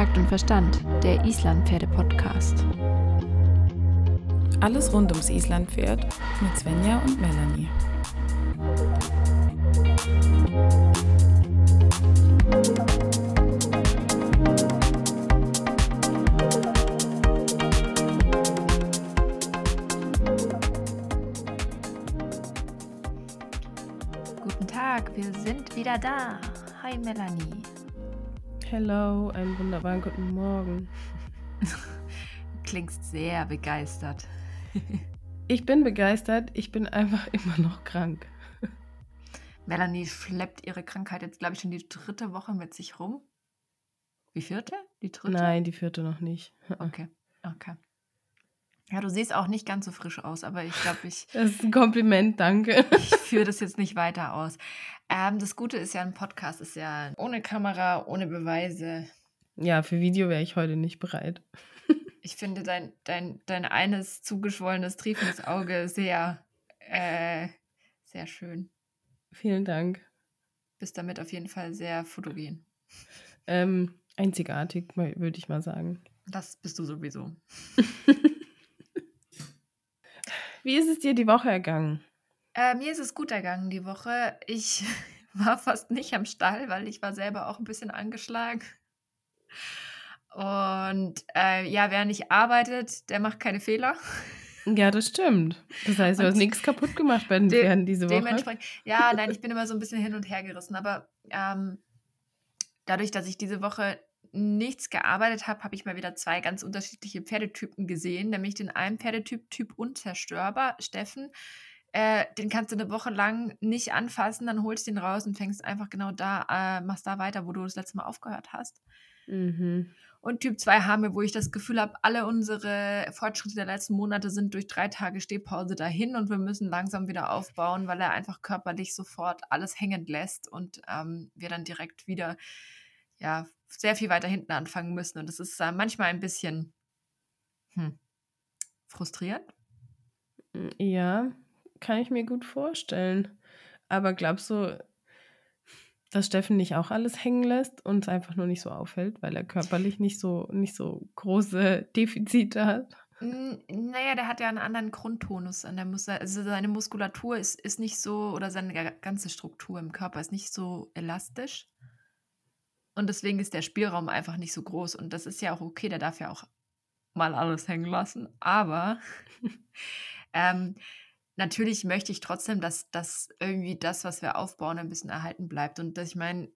Takt und Verstand, der Islandpferde-Podcast. Alles rund ums Islandpferd mit Svenja und Melanie. Guten Tag, wir sind wieder da. Hi Melanie. Hello, einen wunderbaren guten Morgen. Klingst sehr begeistert. Ich bin begeistert, ich bin einfach immer noch krank. Melanie schleppt ihre Krankheit jetzt, glaube ich, schon die dritte Woche mit sich rum. Die vierte? Die dritte? Nein, die vierte noch nicht. Okay, okay. Ja, du siehst auch nicht ganz so frisch aus, aber ich glaube, ich, Das ist ein Kompliment, danke. ich führe das jetzt nicht weiter aus. Ähm, das Gute ist ja, ein Podcast ist ja ohne Kamera, ohne Beweise. Ja, für Video wäre ich heute nicht bereit. Ich finde dein, dein, dein eines zugeschwollenes, triefendes Auge sehr, äh, sehr schön. Vielen Dank. Bist damit auf jeden Fall sehr fotogen. Ähm, einzigartig, würde ich mal sagen. Das bist du sowieso. Wie ist es dir die Woche ergangen? Äh, mir ist es gut ergangen die Woche. Ich war fast nicht am Stall, weil ich war selber auch ein bisschen angeschlagen. Und äh, ja, wer nicht arbeitet, der macht keine Fehler. Ja, das stimmt. Das heißt, du hast Und nichts kaputt gemacht bei den de- Pferden diese Woche. Dementsprechend, ja, nein, ich bin immer so ein bisschen hin und her gerissen. Aber ähm, dadurch, dass ich diese Woche nichts gearbeitet habe, habe ich mal wieder zwei ganz unterschiedliche Pferdetypen gesehen. Nämlich den einen Pferdetyp, Typ unzerstörbar, Steffen. Äh, den kannst du eine Woche lang nicht anfassen, dann holst du ihn raus und fängst einfach genau da, äh, machst da weiter, wo du das letzte Mal aufgehört hast. Mhm. Und Typ 2 haben wir, wo ich das Gefühl habe, alle unsere Fortschritte der letzten Monate sind durch drei Tage Stehpause dahin und wir müssen langsam wieder aufbauen, weil er einfach körperlich sofort alles hängen lässt und ähm, wir dann direkt wieder ja, sehr viel weiter hinten anfangen müssen. Und das ist äh, manchmal ein bisschen hm, frustrierend. Ja, kann ich mir gut vorstellen. Aber glaubst du, dass Steffen nicht auch alles hängen lässt und es einfach nur nicht so auffällt, weil er körperlich nicht so, nicht so große Defizite hat? Naja, der hat ja einen anderen Grundtonus an der Mus also seine Muskulatur ist, ist nicht so, oder seine ga- ganze Struktur im Körper ist nicht so elastisch. Und deswegen ist der Spielraum einfach nicht so groß. Und das ist ja auch okay, der darf ja auch mal alles hängen lassen. Aber ähm, natürlich möchte ich trotzdem, dass, dass irgendwie das, was wir aufbauen, ein bisschen erhalten bleibt. Und dass ich meine,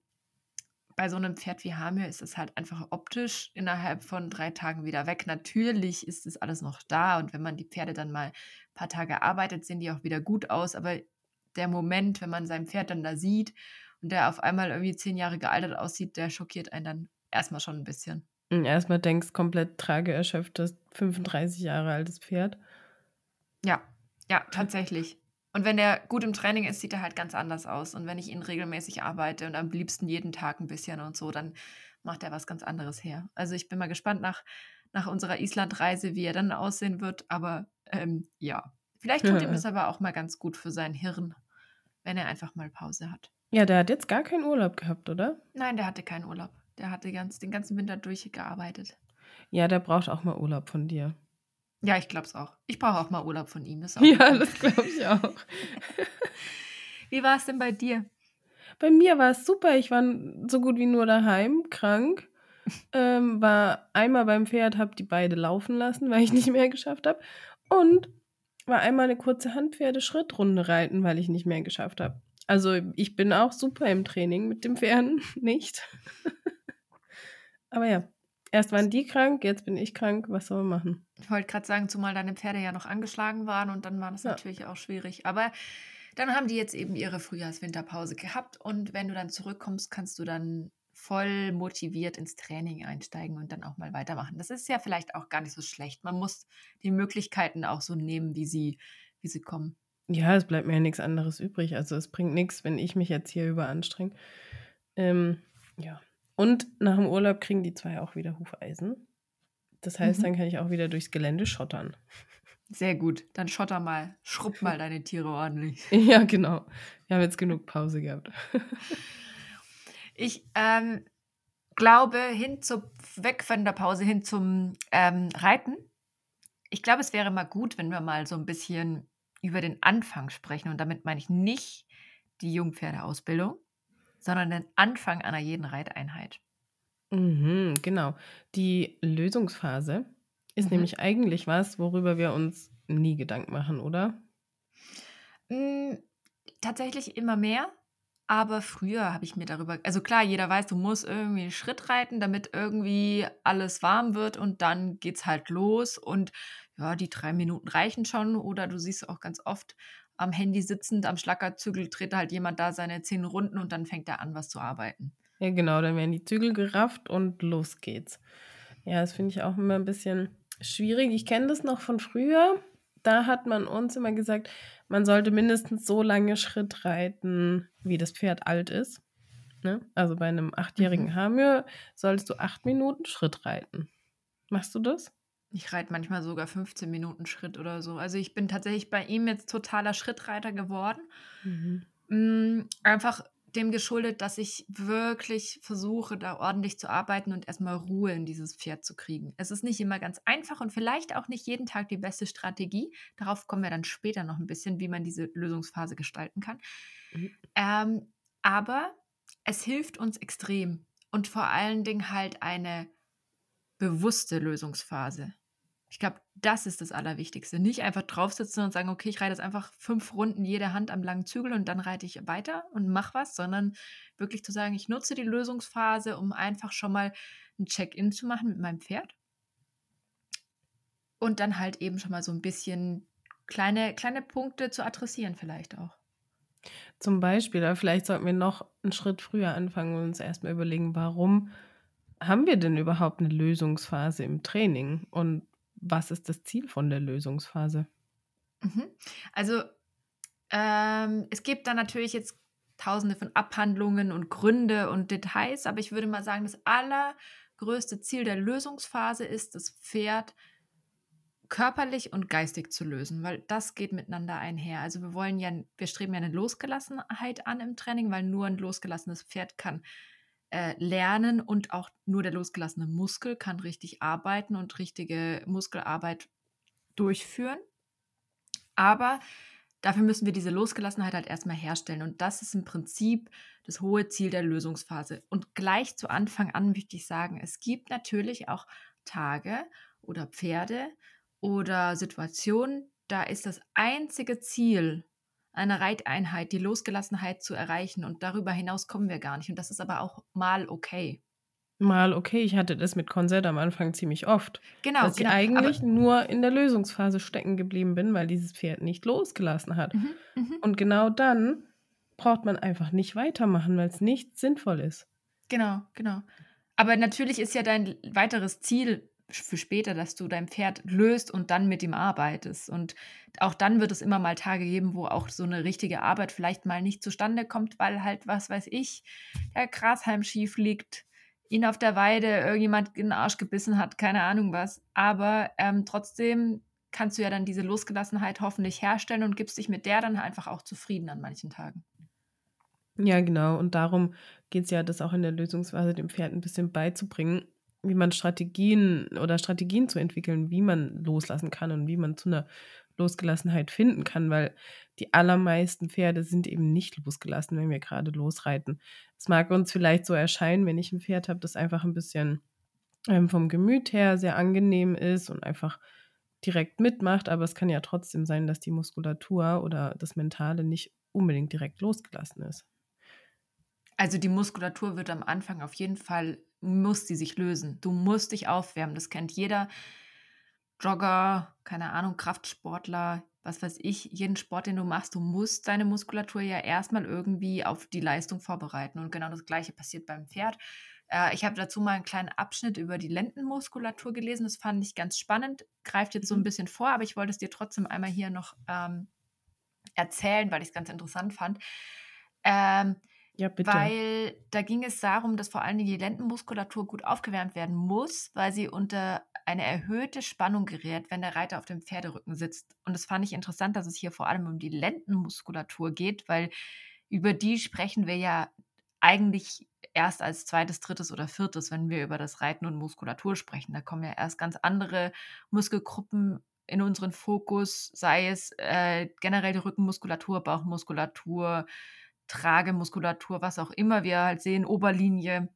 bei so einem Pferd wie Hamir ist es halt einfach optisch innerhalb von drei Tagen wieder weg. Natürlich ist es alles noch da und wenn man die Pferde dann mal ein paar Tage arbeitet, sehen die auch wieder gut aus. Aber der Moment, wenn man sein Pferd dann da sieht und der auf einmal irgendwie zehn Jahre gealtert aussieht, der schockiert einen dann erstmal schon ein bisschen. Erstmal denkst, komplett trageerschöpftes 35 Jahre altes Pferd. Ja, ja, tatsächlich. Und wenn der gut im Training ist, sieht er halt ganz anders aus. Und wenn ich ihn regelmäßig arbeite und am liebsten jeden Tag ein bisschen und so, dann macht er was ganz anderes her. Also ich bin mal gespannt nach, nach unserer Islandreise, wie er dann aussehen wird. Aber ähm, ja, vielleicht tut ihm das aber auch mal ganz gut für sein Hirn, wenn er einfach mal Pause hat. Ja, der hat jetzt gar keinen Urlaub gehabt, oder? Nein, der hatte keinen Urlaub. Der hatte ganz, den ganzen Winter durchgearbeitet. Ja, der braucht auch mal Urlaub von dir. Ja, ich glaube es auch. Ich brauche auch mal Urlaub von ihm. Ist auch Ja, okay. das glaube ich auch. Wie war es denn bei dir? Bei mir war es super. Ich war so gut wie nur daheim, krank. Ähm, war einmal beim Pferd, habe die beide laufen lassen, weil ich nicht mehr geschafft habe. Und war einmal eine kurze Handpferde-Schrittrunde reiten, weil ich nicht mehr geschafft habe. Also ich bin auch super im Training mit dem Pferden, nicht. Aber ja, erst waren die krank, jetzt bin ich krank. Was soll man machen? Ich wollte gerade sagen, zumal deine Pferde ja noch angeschlagen waren und dann war das Ja. natürlich auch schwierig. Aber dann haben die jetzt eben ihre Frühjahrs-Winterpause gehabt und wenn du dann zurückkommst, kannst du dann voll motiviert ins Training einsteigen und dann auch mal weitermachen. Das ist ja vielleicht auch gar nicht so schlecht. Man muss die Möglichkeiten auch so nehmen, wie sie, wie sie kommen. Ja, es bleibt mir ja nichts anderes übrig. Also es bringt nichts, wenn ich mich jetzt hier überanstrenge. Ähm, ja. Und nach dem Urlaub kriegen die zwei auch wieder Hufeisen. Das heißt, Mhm. dann kann ich auch wieder durchs Gelände schottern. Sehr gut. Dann schotter mal, schrubb mal deine Tiere ordentlich. Ja, genau. Wir haben jetzt genug Pause gehabt. Ich, ähm, glaube, hin zu, weg von der Pause hin zum ähm, Reiten. Ich glaube, es wäre mal gut, wenn wir mal so ein bisschen über den Anfang sprechen. Und damit meine ich nicht die Jungpferdeausbildung, sondern den Anfang einer jeden Reiteinheit. Mhm, genau. Die Lösungsphase ist Mhm. nämlich eigentlich was, worüber wir uns nie Gedanken machen, oder? Hm, tatsächlich immer mehr, aber früher habe ich mir darüber also klar, jeder weiß, du musst irgendwie 'n Schritt reiten, damit irgendwie alles warm wird und dann geht's halt los und ja, die 3 Minuten reichen schon oder du siehst auch ganz oft am Handy sitzend, am Schlackerzügel dreht halt jemand da seine 10 Runden und dann fängt er an, was zu arbeiten. Ja, genau, dann werden die Zügel gerafft und los geht's. Ja, das finde ich auch immer ein bisschen schwierig. Ich kenne das noch von früher. Da hat man uns immer gesagt, man sollte mindestens so lange Schritt reiten, wie das Pferd alt ist. Ne? Also bei einem achtjährigen Mhm. Hamir sollst du acht Minuten Schritt reiten. Machst du das? Ich reite manchmal sogar 15 Minuten Schritt oder so. Also, ich bin tatsächlich bei ihm jetzt totaler Schrittreiter geworden. Mhm. Hm, einfach dem geschuldet, dass ich wirklich versuche, da ordentlich zu arbeiten und erstmal Ruhe in dieses Pferd zu kriegen. Es ist nicht immer ganz einfach und vielleicht auch nicht jeden Tag die beste Strategie. Darauf kommen wir dann später noch ein bisschen, wie man diese Lösungsphase gestalten kann. Mhm. Ähm, aber es hilft uns extrem und vor allen Dingen halt eine bewusste Lösungsphase. Ich glaube, das ist das Allerwichtigste. Nicht einfach draufsitzen und sagen, okay, ich reite jetzt einfach fünf Runden jede Hand am langen Zügel und dann reite ich weiter und mach was, sondern wirklich zu sagen, ich nutze die Lösungsphase, um einfach schon mal ein Check-in zu machen mit meinem Pferd. Und dann halt eben schon mal so ein bisschen kleine, kleine Punkte zu adressieren, vielleicht auch. Zum Beispiel, aber vielleicht sollten wir noch einen Schritt früher anfangen und uns erstmal überlegen, warum haben wir denn überhaupt eine Lösungsphase im Training und was ist das Ziel von der Lösungsphase? Mhm. Also, ähm, es gibt da natürlich jetzt tausende von Abhandlungen und Gründe und Details, aber ich würde mal sagen, das allergrößte Ziel der Lösungsphase ist, das Pferd körperlich und geistig zu lösen, weil das geht miteinander einher. Also wir wollen ja, wir streben ja eine Losgelassenheit an im Training, weil nur ein losgelassenes Pferd kann äh, lernen und auch nur der losgelassene Muskel kann richtig arbeiten und richtige Muskelarbeit durchführen. Aber dafür müssen wir diese Losgelassenheit halt erstmal herstellen. Und das ist im Prinzip das hohe Ziel der Lösungsphase. Und gleich zu Anfang an möchte ich sagen, es gibt natürlich auch Tage oder Pferde oder Situationen, da ist das einzige Ziel einer Reiteinheit die Losgelassenheit zu erreichen. Und darüber hinaus kommen wir gar nicht. Und das ist aber auch mal okay. Mal okay, ich hatte das mit Konzert am Anfang ziemlich oft. Genau, dass genau. ich eigentlich nur in der Lösungsphase stecken geblieben bin, weil dieses Pferd nicht losgelassen hat. Mhm, mhm. Und genau dann braucht man einfach nicht weitermachen, weil es nicht sinnvoll ist. Genau, genau. Aber natürlich ist ja dein weiteres Ziel für später, dass du dein Pferd löst und dann mit ihm arbeitest. Und auch dann wird es immer mal Tage geben, wo auch so eine richtige Arbeit vielleicht mal nicht zustande kommt, weil halt, was weiß ich, der Grashalm schief liegt, ihn auf der Weide irgendjemand in den Arsch gebissen hat, keine Ahnung was. Aber ähm, trotzdem kannst du ja dann diese Losgelassenheit hoffentlich herstellen und gibst dich mit der dann einfach auch zufrieden an manchen Tagen. Ja, genau. Und darum geht es ja, das auch in der Lösungsphase dem Pferd ein bisschen beizubringen, wie man Strategien oder Strategien zu entwickeln, wie man loslassen kann und wie man zu einer Losgelassenheit finden kann, weil die allermeisten Pferde sind eben nicht losgelassen, wenn wir gerade losreiten. Es mag uns vielleicht so erscheinen, wenn ich ein Pferd habe, das einfach ein bisschen ähm, vom Gemüt her sehr angenehm ist und einfach direkt mitmacht, aber es kann ja trotzdem sein, dass die Muskulatur oder das Mentale nicht unbedingt direkt losgelassen ist. Also die Muskulatur wird am Anfang auf jeden Fall, muss die sich lösen. Du musst dich aufwärmen. Das kennt jeder Jogger, keine Ahnung, Kraftsportler, was weiß ich, jeden Sport, den du machst, du musst deine Muskulatur ja erstmal irgendwie auf die Leistung vorbereiten. Und genau das gleiche passiert beim Pferd. Äh, ich habe dazu mal einen kleinen Abschnitt über die Lendenmuskulatur gelesen. Das fand ich ganz spannend. Greift jetzt so ein bisschen vor, aber ich wollte es dir trotzdem einmal hier noch ähm, erzählen, weil ich es ganz interessant fand. Ähm, Ja, bitte. weil da ging es darum, dass vor allem die Lendenmuskulatur gut aufgewärmt werden muss, weil sie unter eine erhöhte Spannung gerät, wenn der Reiter auf dem Pferderücken sitzt. Und das fand ich interessant, dass es hier vor allem um die Lendenmuskulatur geht, weil über die sprechen wir ja eigentlich erst als zweites, drittes oder viertes, wenn wir über das Reiten und Muskulatur sprechen. Da kommen ja erst ganz andere Muskelgruppen in unseren Fokus, sei es äh, generell die Rückenmuskulatur, Bauchmuskulatur, Tragemuskulatur, was auch immer wir halt sehen, Oberlinie,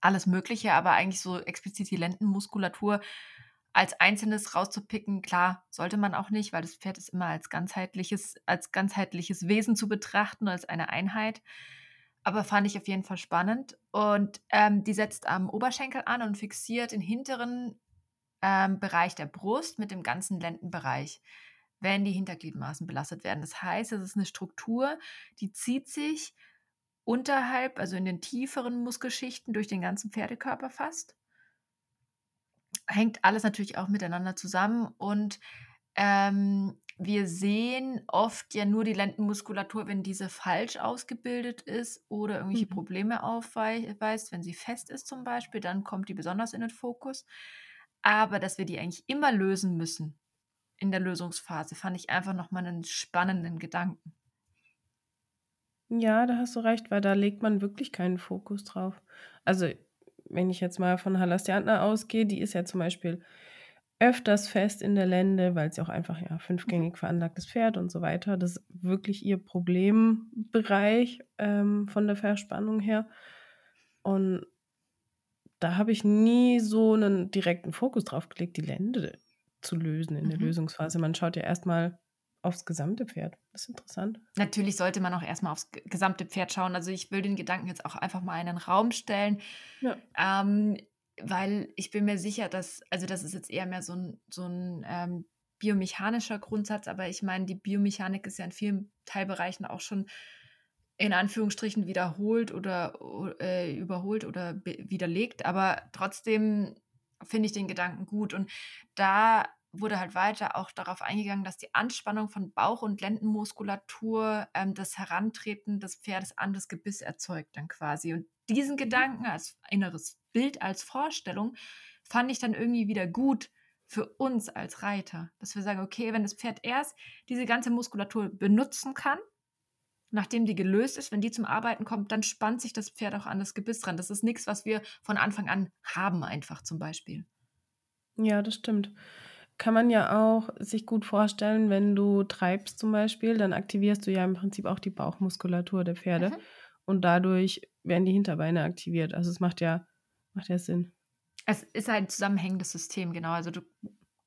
alles Mögliche, aber eigentlich so explizit die Lendenmuskulatur als einzelnes rauszupicken, klar, sollte man auch nicht, weil das Pferd ist immer als ganzheitliches, als ganzheitliches Wesen zu betrachten, als eine Einheit. Aber fand ich auf jeden Fall spannend. Und ähm, die setzt am Oberschenkel an und fixiert den hinteren ähm, Bereich der Brust mit dem ganzen Lendenbereich, wenn die Hintergliedmaßen belastet werden. Das heißt, es ist eine Struktur, die zieht sich unterhalb, also in den tieferen Muskelschichten durch den ganzen Pferdekörper fast. Hängt alles natürlich auch miteinander zusammen und ähm, wir sehen oft ja nur die Lendenmuskulatur, wenn diese falsch ausgebildet ist oder irgendwelche mhm. Probleme aufweist, wenn sie fest ist zum Beispiel, dann kommt die besonders in den Fokus. Aber dass wir die eigentlich immer lösen müssen in der Lösungsphase, fand ich einfach nochmal einen spannenden Gedanken. Ja, da hast du recht, weil da legt man wirklich keinen Fokus drauf. Also, wenn ich jetzt mal von Halastiantner ausgehe, die ist ja zum Beispiel öfters fest in der Lende, weil sie auch einfach ja fünfgängig mhm. veranlagtes Pferd und so weiter. Das ist wirklich ihr Problembereich ähm, von der Verspannung her. Und da habe ich nie so einen direkten Fokus drauf gelegt, die Lende zu lösen in der mhm. Lösungsphase. Man schaut ja erstmal aufs gesamte Pferd. Das ist interessant. Natürlich sollte man auch erstmal aufs gesamte Pferd schauen. Also ich will den Gedanken jetzt auch einfach mal in den Raum stellen. Ja. Ähm, weil ich bin mir sicher, dass, also das ist jetzt eher mehr so ein, so ein ähm, biomechanischer Grundsatz, aber ich meine, die Biomechanik ist ja in vielen Teilbereichen auch schon in Anführungsstrichen wiederholt oder äh, überholt oder widerlegt, aber trotzdem finde ich den Gedanken gut. Und da wurde halt weiter auch darauf eingegangen, dass die Anspannung von Bauch- und Lendenmuskulatur ähm, das Herantreten des Pferdes an das Gebiss erzeugt dann quasi. Und diesen mhm. Gedanken als inneres Bild, als Vorstellung, fand ich dann irgendwie wieder gut für uns als Reiter, dass wir sagen, okay, wenn das Pferd erst diese ganze Muskulatur benutzen kann, nachdem die gelöst ist, wenn die zum Arbeiten kommt, dann spannt sich das Pferd auch an das Gebiss dran. Das ist nichts, was wir von Anfang an haben, einfach zum Beispiel. Ja, das stimmt. Kann man ja auch sich gut vorstellen, wenn du treibst zum Beispiel, dann aktivierst du ja im Prinzip auch die Bauchmuskulatur der Pferde mhm. und dadurch werden die Hinterbeine aktiviert. Also es macht ja, macht ja Sinn. Es ist ein zusammenhängendes System, genau. Also du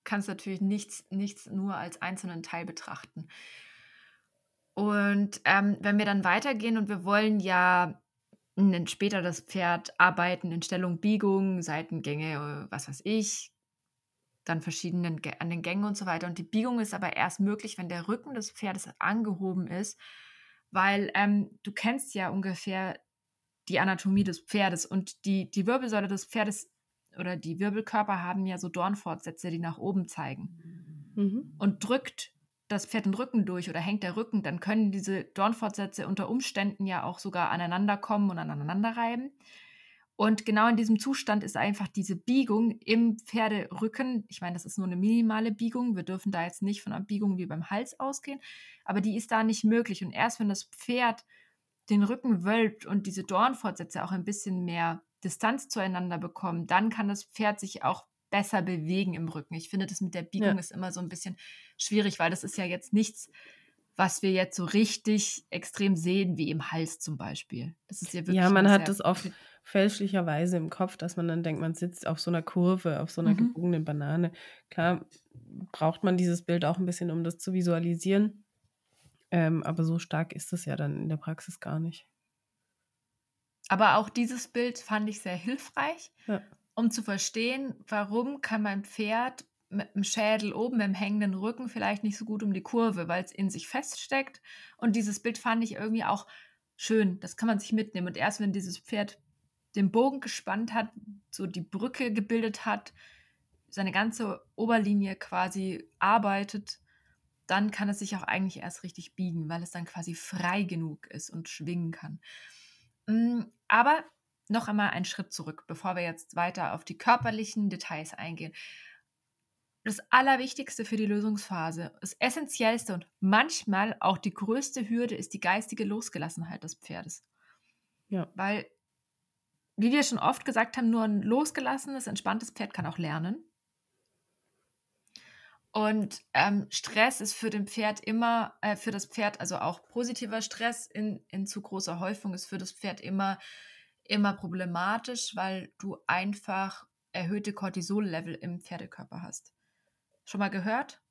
kannst natürlich nichts, nichts nur als einzelnen Teil betrachten. Und ähm, wenn wir dann weitergehen und wir wollen ja später das Pferd arbeiten in Stellung, Biegung, Seitengänge, was weiß ich, dann verschiedenen an den Gängen und so weiter. Und die Biegung ist aber erst möglich, wenn der Rücken des Pferdes angehoben ist, weil ähm, du kennst ja ungefähr die Anatomie des Pferdes und die, die Wirbelsäule des Pferdes oder die Wirbelkörper haben ja so Dornfortsätze, die nach oben zeigen. Mhm. Und drückt das Pferd den Rücken durch oder hängt der Rücken, dann können diese Dornfortsätze unter Umständen ja auch sogar aneinander kommen und aneinander reiben. Und genau in diesem Zustand ist einfach diese Biegung im Pferderücken, ich meine, das ist nur eine minimale Biegung, wir dürfen da jetzt nicht von einer Biegung wie beim Hals ausgehen, aber die ist da nicht möglich. Und erst wenn das Pferd den Rücken wölbt und diese Dornfortsätze auch ein bisschen mehr Distanz zueinander bekommen, dann kann das Pferd sich auch besser bewegen im Rücken. Ich finde, das mit der Biegung ja. ist immer so ein bisschen schwierig, weil das ist ja jetzt nichts, was wir jetzt so richtig extrem sehen, wie im Hals zum Beispiel. Das ist ja wirklich. Ja, man hat das oft fälschlicherweise im Kopf, dass man dann denkt, man sitzt auf so einer Kurve, auf so einer mhm. gebogenen Banane. Klar braucht man dieses Bild auch ein bisschen, um das zu visualisieren. Ähm, aber so stark ist es ja dann in der Praxis gar nicht. Aber auch dieses Bild fand ich sehr hilfreich, ja um zu verstehen, warum kann mein Pferd mit dem Schädel oben, mit dem hängenden Rücken vielleicht nicht so gut um die Kurve, weil es in sich feststeckt. Und dieses Bild fand ich irgendwie auch schön. Das kann man sich mitnehmen. Und erst wenn dieses Pferd den Bogen gespannt hat, so die Brücke gebildet hat, seine ganze Oberlinie quasi arbeitet, dann kann es sich auch eigentlich erst richtig biegen, weil es dann quasi frei genug ist und schwingen kann. Mm, aber noch einmal einen Schritt zurück, bevor wir jetzt weiter auf die körperlichen Details eingehen. Das Allerwichtigste für die Lösungsphase, das Essentiellste und manchmal auch die größte Hürde ist die geistige Losgelassenheit des Pferdes. Ja. Weil, wie wir schon oft gesagt haben, nur ein losgelassenes, entspanntes Pferd kann auch lernen. Und ähm, Stress ist für den Pferd immer, äh, für das Pferd, also auch positiver Stress in, in zu großer Häufung ist für das Pferd immer, immer problematisch, weil du einfach erhöhte Cortisol-Level im Pferdekörper hast. Schon mal gehört?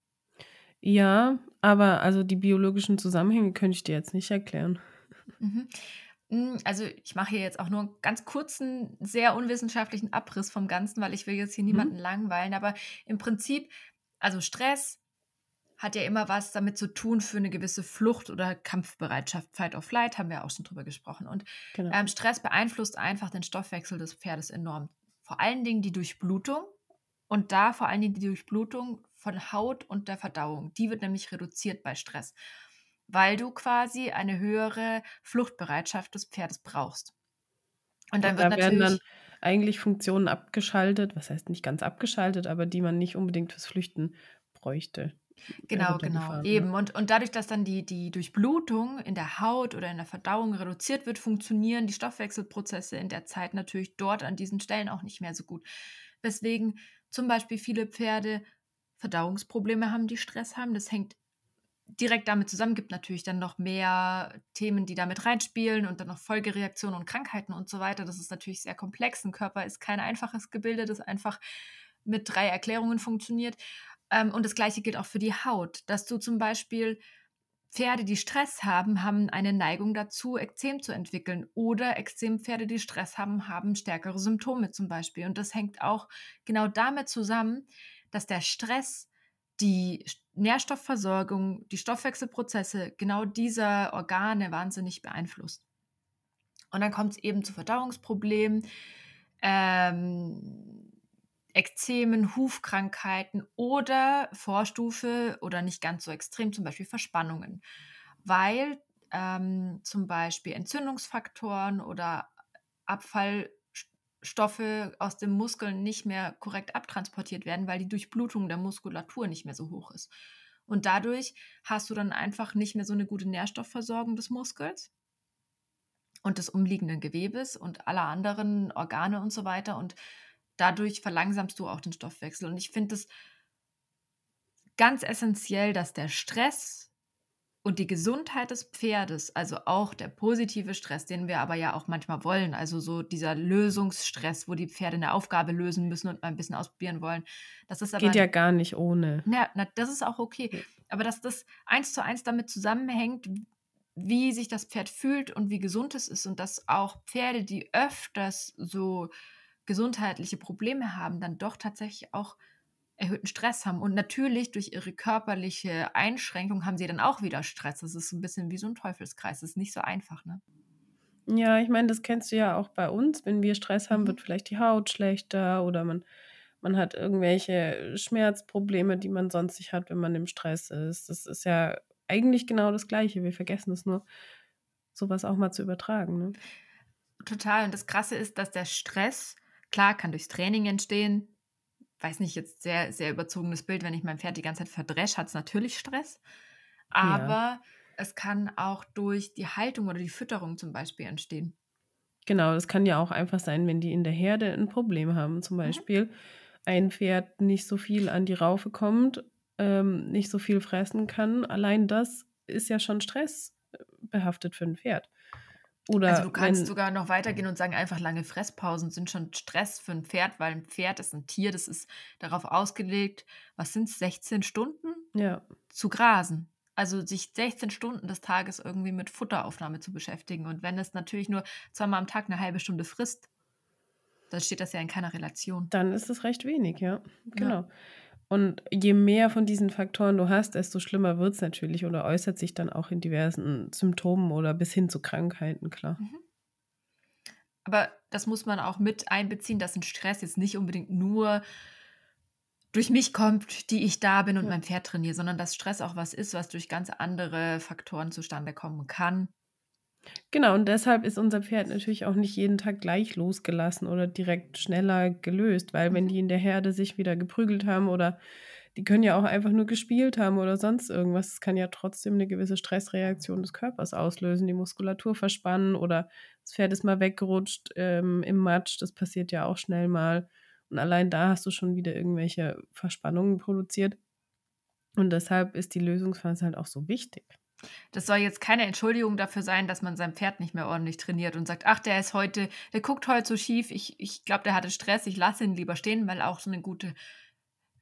Ja, aber also die biologischen Zusammenhänge könnte ich dir jetzt nicht erklären. Mhm. Hm, also ich mache hier jetzt auch nur einen ganz kurzen, sehr unwissenschaftlichen Abriss vom Ganzen, weil ich will jetzt hier Mhm. niemanden langweilen. Aber im Prinzip, also Stress hat ja immer was damit zu tun für eine gewisse Flucht- oder Kampfbereitschaft. Fight or Flight haben wir auch schon drüber gesprochen. Und Genau. ähm, Stress beeinflusst einfach den Stoffwechsel des Pferdes enorm. Vor allen Dingen die Durchblutung und da vor allen Dingen die Durchblutung von Haut und der Verdauung. Die wird nämlich reduziert bei Stress, weil du quasi eine höhere Fluchtbereitschaft des Pferdes brauchst. Und dann Und wird da werden dann natürlich eigentlich Funktionen abgeschaltet, was heißt nicht ganz abgeschaltet, aber die man nicht unbedingt fürs Flüchten bräuchte. Genau, genau, heruntergefahren, ja. eben. Und, und dadurch, dass dann die, die Durchblutung in der Haut oder in der Verdauung reduziert wird, funktionieren die Stoffwechselprozesse in der Zeit natürlich dort an diesen Stellen auch nicht mehr so gut. Weswegen zum Beispiel viele Pferde Verdauungsprobleme haben, die Stress haben. Das hängt direkt damit zusammen, gibt natürlich dann noch mehr Themen, die damit reinspielen und dann noch Folgereaktionen und Krankheiten und so weiter. Das ist natürlich sehr komplex. Ein Körper ist kein einfaches Gebilde, das einfach mit drei Erklärungen funktioniert. Ähm, und das gleiche gilt auch für die Haut, dass du zum Beispiel Pferde, die Stress haben, haben eine Neigung dazu, Ekzem zu entwickeln. Oder Ekzempferde, die Stress haben, haben stärkere Symptome zum Beispiel. Und das hängt auch genau damit zusammen, dass der Stress die Nährstoffversorgung, die Stoffwechselprozesse genau dieser Organe wahnsinnig beeinflusst. Und dann kommt es eben zu Verdauungsproblemen, ähm, Ekzemen, Hufkrankheiten oder Vorstufe oder nicht ganz so extrem, zum Beispiel Verspannungen, weil ähm, zum Beispiel Entzündungsfaktoren oder Abfallstoffe aus den Muskeln nicht mehr korrekt abtransportiert werden, weil die Durchblutung der Muskulatur nicht mehr so hoch ist. Und dadurch hast du dann einfach nicht mehr so eine gute Nährstoffversorgung des Muskels und des umliegenden Gewebes und aller anderen Organe und so weiter. Und dadurch verlangsamst du auch den Stoffwechsel. Und ich finde es ganz essentiell, dass der Stress und die Gesundheit des Pferdes, also auch der positive Stress, den wir aber ja auch manchmal wollen, also so dieser Lösungsstress, wo die Pferde eine Aufgabe lösen müssen und mal ein bisschen ausprobieren wollen, das ist aber Geht ja gar nicht ohne. na, na, das ist auch okay. Aber dass das eins zu eins damit zusammenhängt, wie sich das Pferd fühlt und wie gesund es ist und dass auch Pferde, die öfters so gesundheitliche Probleme haben, dann doch tatsächlich auch erhöhten Stress haben. Und natürlich durch ihre körperliche Einschränkung haben sie dann auch wieder Stress. Das ist so ein bisschen wie so ein Teufelskreis. Das ist nicht so einfach, ne? Ja, ich meine, das kennst du ja auch bei uns. Wenn wir Stress haben, Mhm. wird vielleicht die Haut schlechter oder man, man hat irgendwelche Schmerzprobleme, die man sonst nicht hat, wenn man im Stress ist. Das ist ja eigentlich genau das Gleiche. Wir vergessen es nur, sowas auch mal zu übertragen. Ne? Total. Und das Krasse ist, dass der Stress, klar, kann durchs Training entstehen. Weiß nicht, jetzt sehr, sehr überzogenes Bild, wenn ich mein Pferd die ganze Zeit verdresche, hat es natürlich Stress. Aber es kann auch durch die Haltung oder die Fütterung zum Beispiel entstehen. Genau, das kann ja auch einfach sein, wenn die in der Herde ein Problem haben. Zum Mhm. Beispiel ein Pferd nicht so viel an die Raufe kommt, ähm, nicht so viel fressen kann. Allein das ist ja schon stressbehaftet für ein Pferd. Oder Also du kannst wenn, sogar noch weitergehen und sagen, einfach lange Fresspausen sind schon Stress für ein Pferd, weil ein Pferd ist ein Tier, das ist darauf ausgelegt, was sind es, 16 Stunden ja, zu grasen. Also sich 16 Stunden des Tages irgendwie mit Futteraufnahme zu beschäftigen. Und wenn es natürlich nur zweimal am Tag eine halbe Stunde frisst, dann steht das ja in keiner Relation. dann ist es recht wenig, ja. Genau. Und je mehr von diesen Faktoren du hast, desto schlimmer wird es natürlich oder äußert sich dann auch in diversen Symptomen oder bis hin zu Krankheiten, klar. Aber das muss man auch mit einbeziehen, dass ein Stress jetzt nicht unbedingt nur durch mich kommt, die ich da bin und Ja. mein Pferd trainiere, sondern dass Stress auch was ist, was durch ganz andere Faktoren zustande kommen kann. Genau, und deshalb ist unser Pferd natürlich auch nicht jeden Tag gleich losgelassen oder direkt schneller gelöst, weil wenn Mhm. die in der Herde sich wieder geprügelt haben oder die können ja auch einfach nur gespielt haben oder sonst irgendwas. Es kann ja trotzdem eine gewisse Stressreaktion des Körpers auslösen, die Muskulatur verspannen oder das Pferd ist mal weggerutscht ähm, im Matsch. Das passiert ja auch schnell mal. Und allein da hast du schon wieder irgendwelche Verspannungen produziert. Und deshalb ist die Lösungsphase halt auch so wichtig. Das soll jetzt keine Entschuldigung dafür sein, dass man sein Pferd nicht mehr ordentlich trainiert und sagt, ach, der ist heute, der guckt heute so schief, ich, ich glaube, der hatte Stress, ich lasse ihn lieber stehen, weil auch so eine gute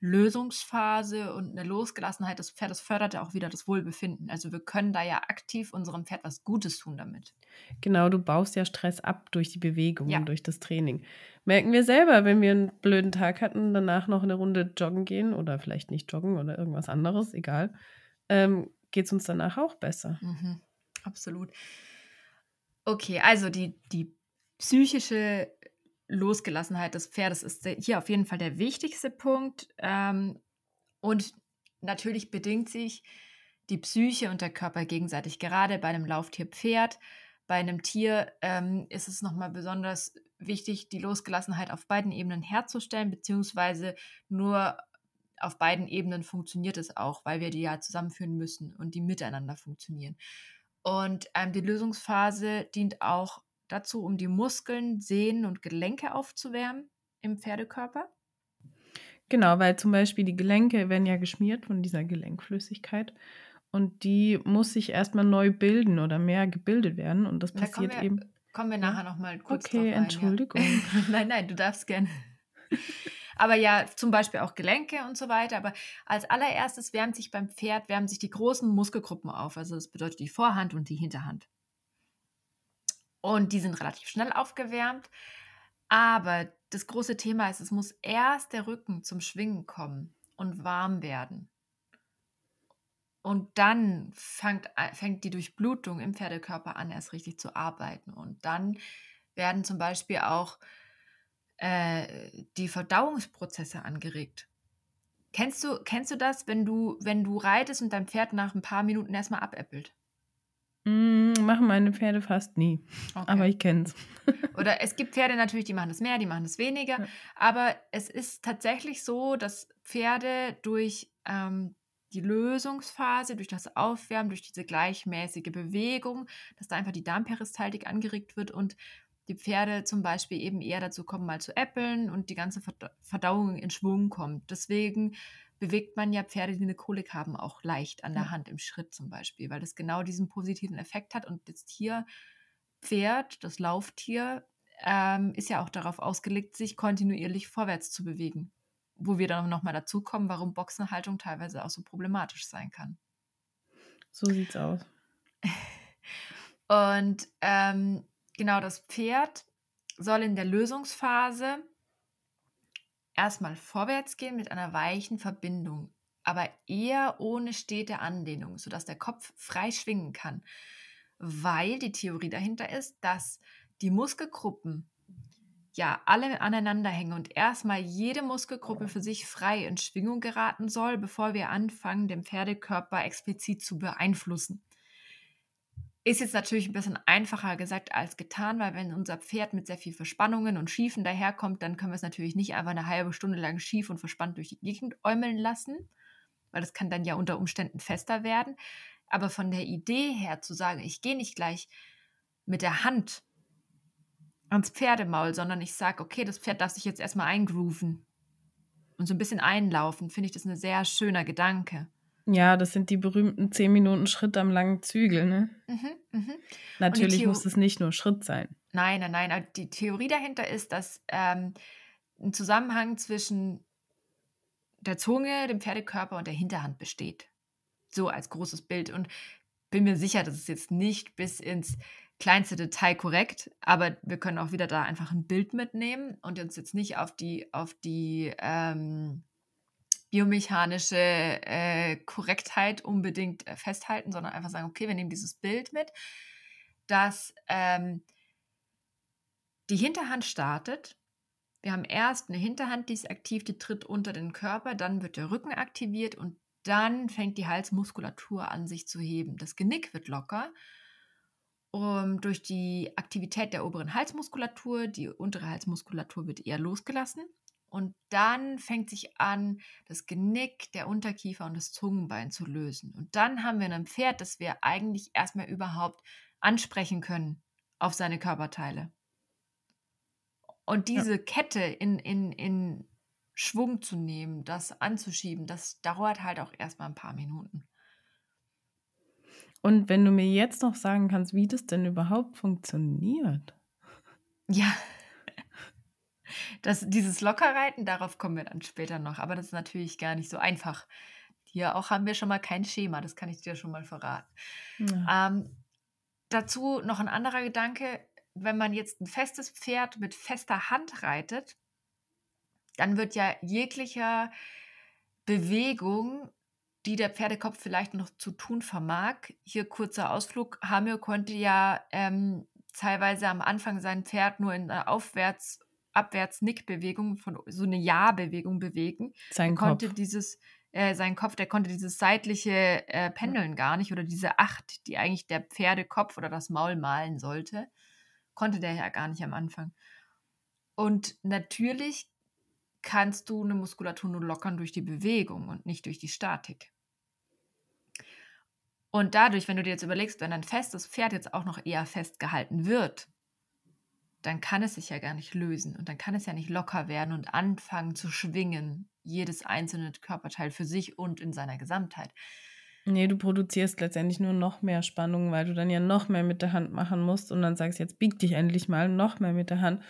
Lösungsphase und eine Losgelassenheit des Pferdes fördert ja auch wieder das Wohlbefinden. Also wir können da ja aktiv unserem Pferd was Gutes tun damit. Genau, du baust ja Stress ab durch die Bewegung ja. und durch das Training. Merken wir selber, wenn wir einen blöden Tag hatten, danach noch eine Runde joggen gehen oder vielleicht nicht joggen oder irgendwas anderes, egal, ähm, geht es uns danach auch besser. Mhm, absolut. Okay, also die, die psychische Losgelassenheit des Pferdes ist hier auf jeden Fall der wichtigste Punkt. Ähm, und natürlich bedingt sich die Psyche und der Körper gegenseitig. Gerade bei einem Lauftier Pferd, bei einem Tier ähm, ist es nochmal besonders wichtig, die Losgelassenheit auf beiden Ebenen herzustellen, beziehungsweise nur auf beiden Ebenen funktioniert es auch, weil wir die ja zusammenführen müssen und die miteinander funktionieren. Und ähm, die Lösungsphase dient auch dazu, um die Muskeln, Sehnen und Gelenke aufzuwärmen im Pferdekörper. Genau, weil zum Beispiel die Gelenke werden ja geschmiert von dieser Gelenkflüssigkeit und die muss sich erstmal neu bilden oder mehr gebildet werden und das passiert da wir, eben. Kommen wir nachher nochmal kurz Okay, drauf ein, Entschuldigung. Ja. nein, nein, du darfst gerne. Aber ja, zum Beispiel auch Gelenke und so weiter. Aber als allererstes wärmt sich beim Pferd, wärmen sich die großen Muskelgruppen auf. Also das bedeutet die Vorhand und die Hinterhand. Und die sind relativ schnell aufgewärmt. Aber das große Thema ist, es muss erst der Rücken zum Schwingen kommen und warm werden. Und dann fängt, fängt die Durchblutung im Pferdekörper an, erst richtig zu arbeiten. Und dann werden zum Beispiel auch äh, die Verdauungsprozesse angeregt. Kennst du, kennst du das, wenn du, wenn du reitest und dein Pferd nach ein paar Minuten erstmal abäppelt? Mm, machen meine Pferde fast nie. Okay. Aber ich kenne es. Oder es gibt Pferde natürlich, die machen das mehr, die machen das weniger. Ja. Aber es ist tatsächlich so, dass Pferde durch ähm, die Lösungsphase, durch das Aufwärmen, durch diese gleichmäßige Bewegung, dass da einfach die Darmperistaltik angeregt wird und die Pferde zum Beispiel eben eher dazu kommen, mal zu äppeln und die ganze Verdauung in Schwung kommt. Deswegen bewegt man ja Pferde, die eine Kolik haben, auch leicht an der Hand im Schritt zum Beispiel, weil das genau diesen positiven Effekt hat. Und jetzt hier Pferd, das Lauftier, ähm, ist ja auch darauf ausgelegt, sich kontinuierlich vorwärts zu bewegen. Wo wir dann nochmal dazu kommen, warum Boxenhaltung teilweise auch so problematisch sein kann. So sieht's aus. Und ähm, genau, das Pferd soll in der Lösungsphase erstmal vorwärts gehen mit einer weichen Verbindung, aber eher ohne stete Anlehnung, sodass der Kopf frei schwingen kann. Weil die Theorie dahinter ist, dass die Muskelgruppen ja alle aneinander hängen und erstmal jede Muskelgruppe für sich frei in Schwingung geraten soll, bevor wir anfangen, den Pferdekörper explizit zu beeinflussen. Ist jetzt natürlich ein bisschen einfacher gesagt als getan, weil wenn unser Pferd mit sehr viel Verspannungen und Schiefen daherkommt, dann können wir es natürlich nicht einfach eine halbe Stunde lang schief und verspannt durch die Gegend äumeln lassen, weil das kann dann ja unter Umständen fester werden. Aber von der Idee her zu sagen, ich gehe nicht gleich mit der Hand ans Pferdemaul, sondern ich sage, okay, das Pferd darf sich jetzt erstmal eingrooven und so ein bisschen einlaufen, finde ich das ein sehr schöner Gedanke. Ja, das sind die berühmten 10 Minuten Schritt am langen Zügel, ne? Mhm, mh. Natürlich muss es nicht nur Schritt sein. Nein, nein, nein. Die Theorie dahinter ist, dass ähm, ein Zusammenhang zwischen der Zunge, dem Pferdekörper und der Hinterhand besteht. So als großes Bild. Und bin mir sicher, das ist jetzt nicht bis ins kleinste Detail korrekt, aber wir können auch wieder da einfach ein Bild mitnehmen und uns jetzt nicht auf die, auf die ähm, biomechanische äh, Korrektheit unbedingt äh, festhalten, sondern einfach sagen, okay, wir nehmen dieses Bild mit, dass ähm, die Hinterhand startet. Wir haben erst eine Hinterhand, die ist aktiv, die tritt unter den Körper, dann wird der Rücken aktiviert und dann fängt die Halsmuskulatur an, sich zu heben. Das Genick wird locker. Um, durch die Aktivität der oberen Halsmuskulatur, die untere Halsmuskulatur wird eher losgelassen Und dann fängt sich an, das Genick, der Unterkiefer und das Zungenbein zu lösen. Und dann haben wir ein Pferd, das wir eigentlich erstmal überhaupt ansprechen können auf seine Körperteile. Und diese ja. Kette in, in, in Schwung zu nehmen, das anzuschieben, das dauert halt auch erstmal ein paar Minuten. Und wenn du mir jetzt noch sagen kannst, wie das denn überhaupt funktioniert. Ja. Das, dieses Lockerreiten, darauf kommen wir dann später noch. Aber das ist natürlich gar nicht so einfach. Hier auch haben wir schon mal kein Schema, das kann ich dir schon mal verraten. Ja. Ähm, dazu noch ein anderer Gedanke. Wenn man jetzt ein festes Pferd mit fester Hand reitet, dann wird ja jeglicher Bewegung, die der Pferdekopf vielleicht noch zu tun vermag, hier kurzer Ausflug, Hamir konnte ja ähm, teilweise am Anfang sein Pferd nur in einer Aufwärts- Abwärts-Nick-Bewegung, von so eine Ja-Bewegung bewegen. Sein er konnte Kopf. dieses, äh, sein Kopf, der konnte dieses seitliche äh, Pendeln gar nicht oder diese Acht, die eigentlich der Pferdekopf oder das Maul malen sollte, konnte der ja gar nicht am Anfang. Und natürlich kannst du eine Muskulatur nur lockern durch die Bewegung und nicht durch die Statik. Und dadurch, wenn du dir jetzt überlegst, wenn ein festes Pferd jetzt auch noch eher festgehalten wird, dann kann es sich ja gar nicht lösen und dann kann es ja nicht locker werden und anfangen zu schwingen, jedes einzelne Körperteil für sich und in seiner Gesamtheit. Nee, du produzierst letztendlich nur noch mehr Spannung, weil du dann ja noch mehr mit der Hand machen musst und dann sagst, jetzt bieg dich endlich mal noch mehr mit der Hand.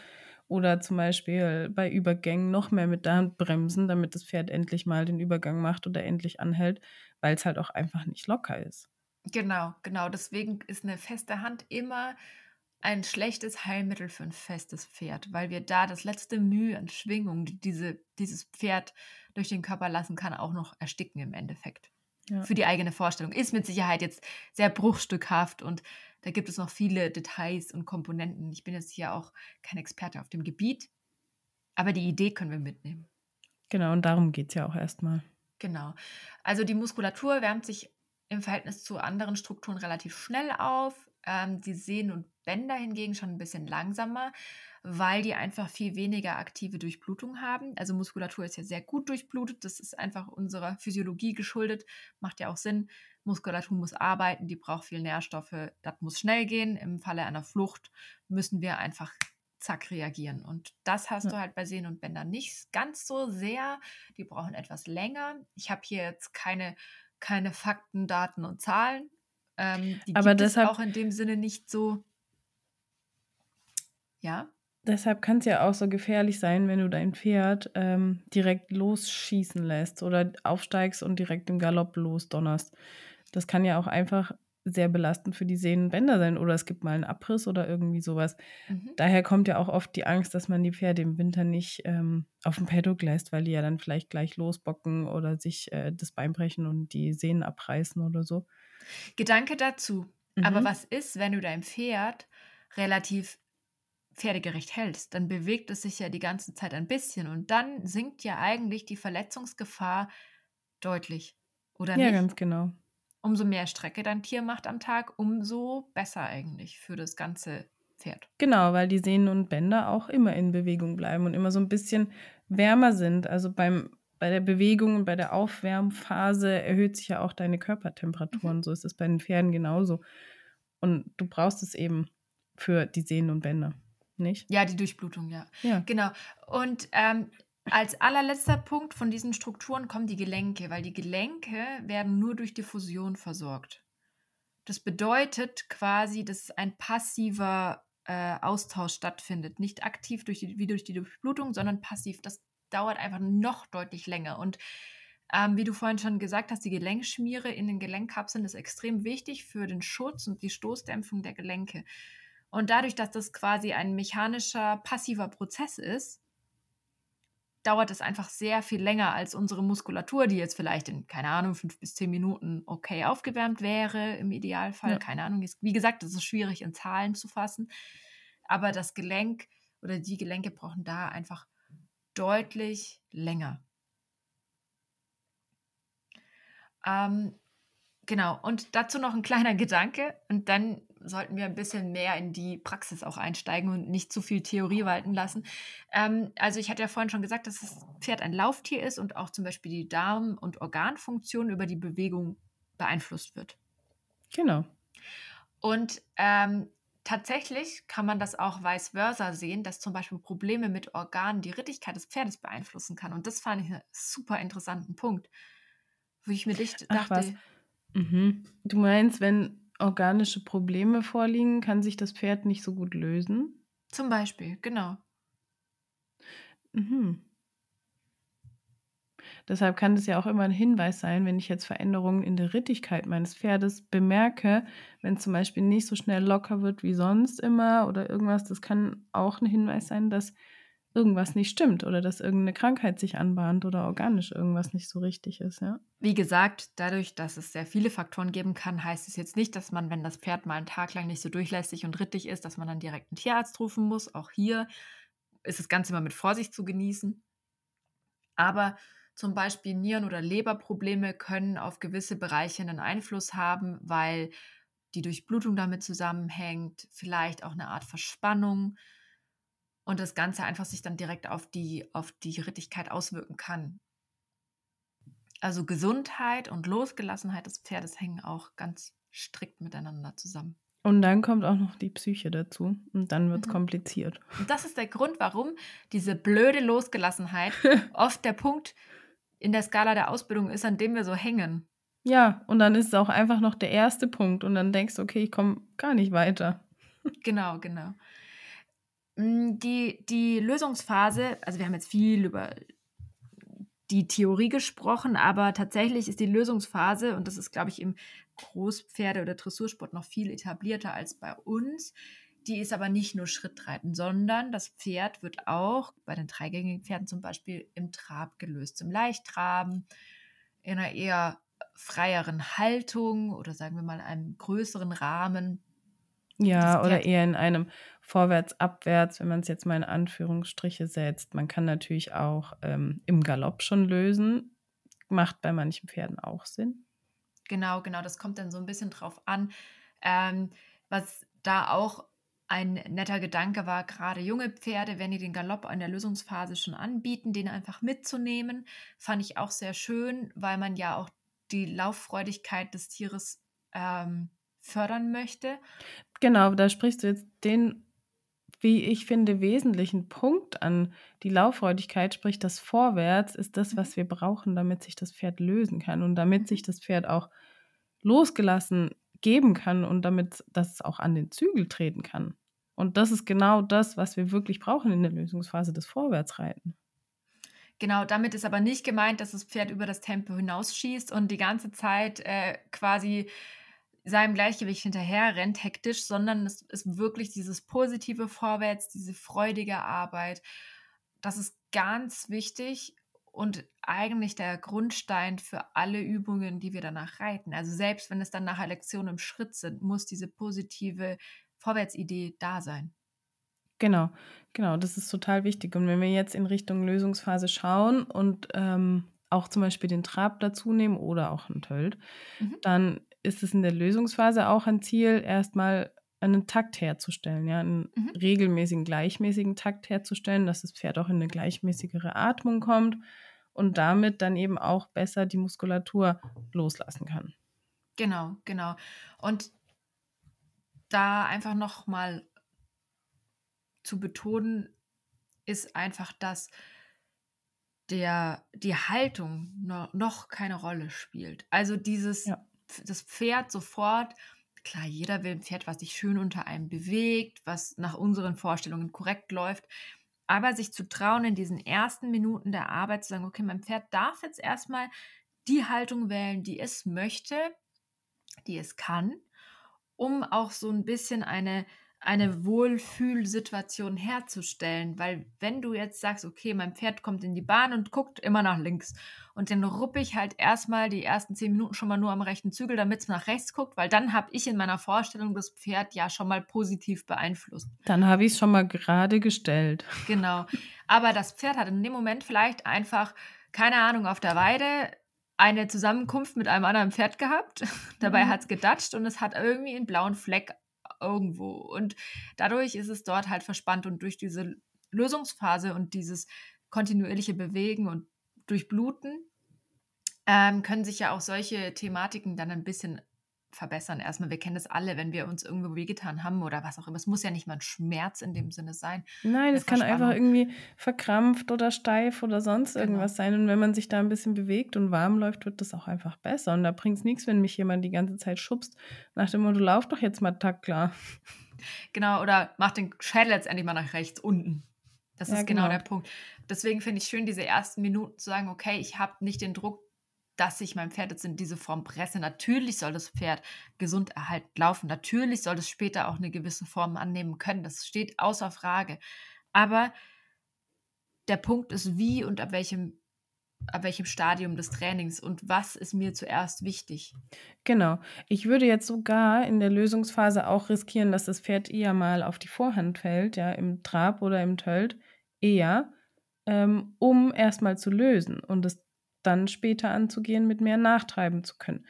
Oder zum Beispiel bei Übergängen noch mehr mit der Hand bremsen, damit das Pferd endlich mal den Übergang macht oder endlich anhält, weil es halt auch einfach nicht locker ist. Genau, genau. Deswegen ist eine feste Hand immer ein schlechtes Heilmittel für ein festes Pferd, weil wir da das letzte Mühe an Schwingung, die diese, dieses Pferd durch den Körper lassen kann, auch noch ersticken im Endeffekt. Ja. Für die eigene Vorstellung. Ist mit Sicherheit jetzt sehr bruchstückhaft und da gibt es noch viele Details und Komponenten. Ich bin jetzt hier auch kein Experte auf dem Gebiet, aber die Idee können wir mitnehmen. Genau, und darum geht es ja auch erstmal. Genau. Also die Muskulatur wärmt sich im Verhältnis zu anderen Strukturen relativ schnell auf. Ähm, die Sehnen und Bänder hingegen schon ein bisschen langsamer, weil die einfach viel weniger aktive Durchblutung haben. Also Muskulatur ist ja sehr gut durchblutet. Das ist einfach unserer Physiologie geschuldet. Macht ja auch Sinn. Muskulatur muss arbeiten, die braucht viel Nährstoffe, das muss schnell gehen. Im Falle einer Flucht müssen wir einfach zack reagieren. Und das hast ja. du halt bei Sehnen und Bändern nicht ganz so sehr. Die brauchen etwas länger. Ich habe hier jetzt keine, keine Fakten, Daten und Zahlen. Ähm, die Aber gibt deshalb, es auch in dem Sinne nicht so. Ja. Deshalb kann es ja auch so gefährlich sein, wenn du dein Pferd ähm, direkt losschießen lässt oder aufsteigst und direkt im Galopp losdonnerst. Das kann ja auch einfach sehr belastend für die Sehnenbänder sein oder es gibt mal einen Abriss oder irgendwie sowas. Mhm. Daher kommt ja auch oft die Angst, dass man die Pferde im Winter nicht ähm, auf dem Paddock lässt, weil die ja dann vielleicht gleich losbocken oder sich äh, das Bein brechen und die Sehnen abreißen oder so. Gedanke dazu. Mhm. Aber was ist, wenn du dein Pferd relativ pferdegerecht hältst? Dann bewegt es sich ja die ganze Zeit ein bisschen und dann sinkt ja eigentlich die Verletzungsgefahr deutlich. Oder ja, nicht? Ja, ganz genau umso mehr Strecke dein Tier macht am Tag, umso besser eigentlich für das ganze Pferd. Genau, weil die Sehnen und Bänder auch immer in Bewegung bleiben und immer so ein bisschen wärmer sind. Also beim, bei der Bewegung und bei der Aufwärmphase erhöht sich ja auch deine Körpertemperatur mhm. und so ist es bei den Pferden genauso. Und du brauchst es eben für die Sehnen und Bänder, nicht? Ja, die Durchblutung, ja. Ja. Genau. Und ähm, als allerletzter Punkt von diesen Strukturen kommen die Gelenke, weil die Gelenke werden nur durch Diffusion versorgt. Das bedeutet quasi, dass ein passiver äh, Austausch stattfindet. Nicht aktiv durch die, wie durch die Durchblutung, sondern passiv. Das dauert einfach noch deutlich länger. Und ähm, wie du vorhin schon gesagt hast, die Gelenkschmiere in den Gelenkkapseln ist extrem wichtig für den Schutz und die Stoßdämpfung der Gelenke. Und dadurch, dass das quasi ein mechanischer, passiver Prozess ist, dauert es einfach sehr viel länger als unsere Muskulatur, die jetzt vielleicht in, keine Ahnung, fünf bis zehn Minuten okay aufgewärmt wäre im Idealfall. Ja. Keine Ahnung. Wie gesagt, es ist schwierig in Zahlen zu fassen. Aber das Gelenk oder die Gelenke brauchen da einfach deutlich länger. Ähm, genau, und dazu noch ein kleiner Gedanke und dann sollten wir ein bisschen mehr in die Praxis auch einsteigen und nicht zu viel Theorie walten lassen. Ähm, also ich hatte ja vorhin schon gesagt, dass das Pferd ein Lauftier ist und auch zum Beispiel die Darm- und Organfunktion über die Bewegung beeinflusst wird. Genau. Und ähm, tatsächlich kann man das auch vice versa sehen, dass zum Beispiel Probleme mit Organen die Rittigkeit des Pferdes beeinflussen kann. Und das fand ich einen super interessanten Punkt, wo ich mir dachte, Ach, was? Mhm. Du meinst, wenn organische Probleme vorliegen, kann sich das Pferd nicht so gut lösen? zum Beispiel, genau. Mhm. Deshalb kann das ja auch immer ein Hinweis sein, wenn ich jetzt Veränderungen in der Rittigkeit meines Pferdes bemerke, wenn zum Beispiel nicht so schnell locker wird wie sonst immer oder irgendwas, das kann auch ein Hinweis sein, dass irgendwas nicht stimmt oder dass irgendeine Krankheit sich anbahnt oder organisch irgendwas nicht so richtig ist, ja. Wie gesagt, dadurch, dass es sehr viele Faktoren geben kann, heißt es jetzt nicht, dass man, wenn das Pferd mal einen Tag lang nicht so durchlässig und rittig ist, dass man dann direkt einen Tierarzt rufen muss. Auch hier ist das Ganze immer mit Vorsicht zu genießen. Aber zum Beispiel Nieren- oder Leberprobleme können auf gewisse Bereiche einen Einfluss haben, weil die Durchblutung damit zusammenhängt, vielleicht auch eine Art Verspannung und das Ganze einfach sich dann direkt auf die, auf die Rittigkeit auswirken kann. Also Gesundheit und Losgelassenheit des Pferdes hängen auch ganz strikt miteinander zusammen. Und dann kommt auch noch die Psyche dazu und dann wird es Mhm. kompliziert. Und das ist der Grund, warum diese blöde Losgelassenheit oft der Punkt in der Skala der Ausbildung ist, an dem wir so hängen. Ja, und dann ist es auch einfach noch der erste Punkt und dann denkst du, okay, ich komme gar nicht weiter. Genau, genau. Mm, Die, die Lösungsphase, also wir haben jetzt viel über die Theorie gesprochen, aber tatsächlich ist die Lösungsphase, und das ist, glaube ich, im Großpferde- oder Dressursport noch viel etablierter als bei uns, die ist aber nicht nur Schrittreiten, sondern das Pferd wird auch bei den dreigängigen Pferden zum Beispiel im Trab gelöst, im Leichttraben, in einer eher freieren Haltung oder sagen wir mal einem größeren Rahmen. Ja, oder eher in einem Vorwärts, Abwärts, wenn man es jetzt mal in Anführungsstriche setzt. Man kann natürlich auch ähm, im Galopp schon lösen. Macht bei manchen Pferden auch Sinn. Genau, genau, das kommt dann so ein bisschen drauf an. Ähm, was da auch ein netter Gedanke war, gerade junge Pferde, wenn die den Galopp in der Lösungsphase schon anbieten, den einfach mitzunehmen, fand ich auch sehr schön, weil man ja auch die Lauffreudigkeit des Tieres ähm, fördern möchte. Genau, da sprichst du jetzt den, wie ich finde, wesentlichen Punkt an. Die Lauffreudigkeit, sprich das Vorwärts, ist das, was wir brauchen, damit sich das Pferd lösen kann und damit sich das Pferd auch losgelassen geben kann und damit das auch an den Zügel treten kann. Und das ist genau das, was wir wirklich brauchen in der Lösungsphase des Vorwärtsreiten. Genau, damit ist aber nicht gemeint, dass das Pferd über das Tempo hinausschießt und die ganze Zeit äh, quasi seinem Gleichgewicht hinterher rennt, hektisch, sondern es ist wirklich dieses positive Vorwärts, diese freudige Arbeit. Das ist ganz wichtig und eigentlich der Grundstein für alle Übungen, die wir danach reiten. Also selbst wenn es dann nachher Lektionen im Schritt sind, muss diese positive Vorwärtsidee da sein. Genau, genau, das ist total wichtig. Und wenn wir jetzt in Richtung Lösungsphase schauen und ähm, auch zum Beispiel den Trab dazu nehmen oder auch einen Tölt, Mhm. dann ist es in der Lösungsphase auch ein Ziel, erstmal einen Takt herzustellen, ja, einen Mhm. regelmäßigen, gleichmäßigen Takt herzustellen, dass das Pferd auch in eine gleichmäßigere Atmung kommt und damit dann eben auch besser die Muskulatur loslassen kann. Genau, genau. Und da einfach noch mal zu betonen, ist einfach, dass der, die Haltung no, noch keine Rolle spielt. Also dieses, Ja. das Pferd sofort, klar, jeder will ein Pferd, was sich schön unter einem bewegt, was nach unseren Vorstellungen korrekt läuft. Aber sich zu trauen, in diesen ersten Minuten der Arbeit zu sagen, okay, mein Pferd darf jetzt erstmal die Haltung wählen, die es möchte, die es kann, um auch so ein bisschen eine, eine Wohlfühlsituation herzustellen. Weil wenn du jetzt sagst, okay, mein Pferd kommt in die Bahn und guckt immer nach links und dann ruppe ich halt erstmal die ersten zehn Minuten schon mal nur am rechten Zügel, damit es nach rechts guckt, weil dann habe ich in meiner Vorstellung das Pferd ja schon mal positiv beeinflusst. Dann habe ich es schon mal gerade gestellt. Genau. Aber das Pferd hat in dem Moment vielleicht einfach, keine Ahnung, auf der Weide eine Zusammenkunft mit einem anderen Pferd gehabt. Dabei Mhm. hat es gedatscht und es hat irgendwie einen blauen Fleck irgendwo. Und dadurch ist es dort halt verspannt und durch diese Lösungsphase und dieses kontinuierliche Bewegen und Durchbluten ähm, können sich ja auch solche Thematiken dann ein bisschen verbessern. Erstmal, wir kennen das alle, wenn wir uns irgendwo wehgetan haben oder was auch immer. Es muss ja nicht mal ein Schmerz in dem Sinne sein. Nein, es kann einfach irgendwie verkrampft oder steif oder sonst genau. irgendwas sein. Und wenn man sich da ein bisschen bewegt und warm läuft, wird das auch einfach besser. Und da bringt es nichts, wenn mich jemand die ganze Zeit schubst, nach dem Motto, lauf doch jetzt mal takt klar. Genau, oder mach den Schädel jetzt endlich mal nach rechts unten. Das ja, ist genau, genau der Punkt. Deswegen finde ich schön, diese ersten Minuten zu sagen, okay, ich habe nicht den Druck, dass ich mein Pferd jetzt in diese Form presse. Natürlich soll das Pferd gesund erhalten laufen. Natürlich soll es später auch eine gewisse Form annehmen können. Das steht außer Frage. Aber der Punkt ist, wie und ab welchem, ab welchem Stadium des Trainings und was ist mir zuerst wichtig. Genau. Ich würde jetzt sogar in der Lösungsphase auch riskieren, dass das Pferd eher mal auf die Vorhand fällt, ja, im Trab oder im Tölt, eher, ähm, um erstmal zu lösen und es dann später anzugehen, mit mehr nachtreiben zu können.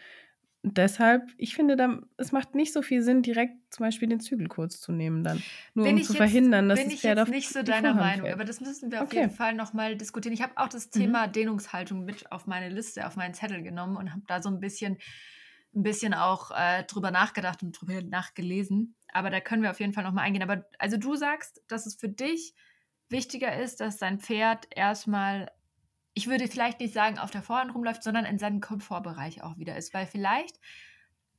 Und deshalb, ich finde, da, es macht nicht so viel Sinn, direkt zum Beispiel den Zügel kurz zu nehmen, dann. Nur bin um zu jetzt, verhindern, dass bin das Pferd auf nicht so deiner Vorhand Meinung, fällt. aber das müssen wir auf okay. jeden Fall nochmal diskutieren. Ich habe auch das Thema mhm. Dehnungshaltung mit auf meine Liste, auf meinen Zettel genommen und habe da so ein bisschen, ein bisschen auch äh, drüber nachgedacht und drüber nachgelesen. Aber da können wir auf jeden Fall nochmal eingehen. Aber also du sagst, dass es für dich wichtiger ist, dass dein Pferd erstmal ich würde vielleicht nicht sagen, auf der Vorhand rumläuft, sondern in seinem Komfortbereich auch wieder ist. Weil vielleicht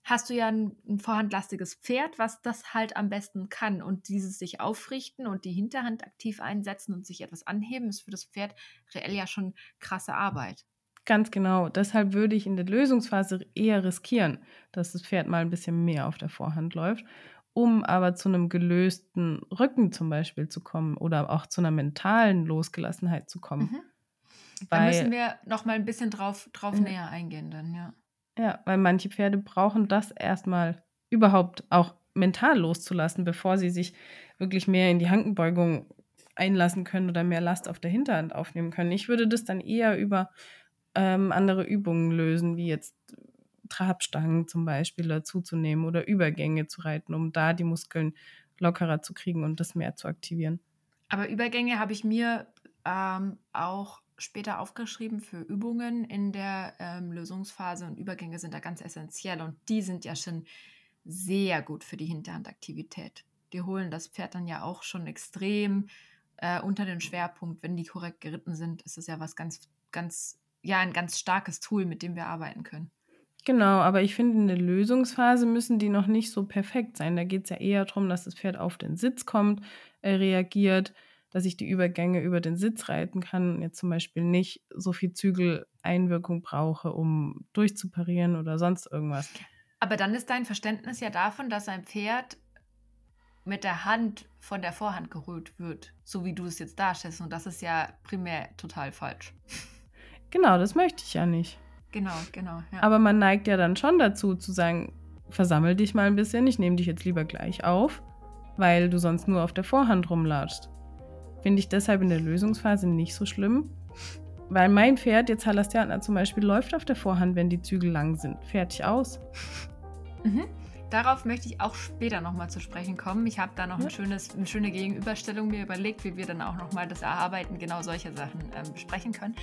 hast du ja ein, ein vorhandlastiges Pferd, was das halt am besten kann. Und dieses sich aufrichten und die Hinterhand aktiv einsetzen und sich etwas anheben, ist für das Pferd reell ja schon krasse Arbeit. Ganz genau. Deshalb würde ich in der Lösungsphase eher riskieren, dass das Pferd mal ein bisschen mehr auf der Vorhand läuft, um aber zu einem gelösten Rücken zum Beispiel zu kommen oder auch zu einer mentalen Losgelassenheit zu kommen. Mhm. Da müssen wir noch mal ein bisschen drauf, drauf ja. näher eingehen dann, ja. Ja, weil manche Pferde brauchen das erstmal überhaupt auch mental loszulassen, bevor sie sich wirklich mehr in die Hankenbeugung einlassen können oder mehr Last auf der Hinterhand aufnehmen können. Ich würde das dann eher über ähm, andere Übungen lösen, wie jetzt Trabstangen zum Beispiel dazuzunehmen oder Übergänge zu reiten, um da die Muskeln lockerer zu kriegen und das mehr zu aktivieren. Aber Übergänge habe ich mir ähm, auch später aufgeschrieben für Übungen in der ähm, Lösungsphase und Übergänge sind da ganz essentiell und die sind ja schon sehr gut für die Hinterhandaktivität. Die holen das Pferd dann ja auch schon extrem äh, unter den Schwerpunkt. Wenn die korrekt geritten sind, ist es ja was ganz, ganz, ja, ein ganz starkes Tool, mit dem wir arbeiten können. Genau, aber ich finde, in der Lösungsphase müssen die noch nicht so perfekt sein. Da geht es ja eher darum, dass das Pferd auf den Sitz kommt, äh, reagiert, dass ich die Übergänge über den Sitz reiten kann und jetzt zum Beispiel nicht so viel Zügeleinwirkung brauche, um durchzuparieren oder sonst irgendwas. Aber dann ist dein Verständnis ja davon, dass ein Pferd mit der Hand von der Vorhand geholt wird, so wie du es jetzt darstellst. Und das ist ja primär total falsch. Genau, das möchte ich ja nicht. Genau, genau. Ja. Aber man neigt ja dann schon dazu zu sagen, versammel dich mal ein bisschen, ich nehme dich jetzt lieber gleich auf, weil du sonst nur auf der Vorhand rumlatschst. Finde ich deshalb in der Lösungsphase nicht so schlimm. Weil mein Pferd, jetzt Halastiana zum Beispiel, läuft auf der Vorhand, wenn die Zügel lang sind. Fertig aus. Mhm. Darauf möchte ich auch später nochmal zu sprechen kommen. Ich habe da noch ja. ein schönes, eine schöne Gegenüberstellung mir überlegt, wie wir dann auch nochmal das Erarbeiten genau solcher Sachen ähm, besprechen können.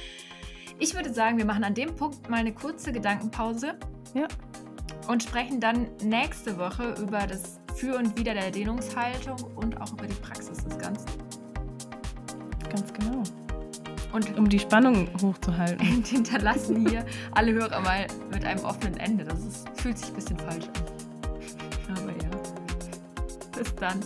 Ich würde sagen, wir machen an dem Punkt mal eine kurze Gedankenpause. Ja. Und sprechen dann nächste Woche über das Für und Wider der Dehnungshaltung und auch über die Praxis des Ganzen. Ganz genau. Und um die Spannung hochzuhalten. hinterlassen hier alle Hörer mal mit einem offenen Ende. Das ist, fühlt sich ein bisschen falsch an. Aber ja. Bis dann.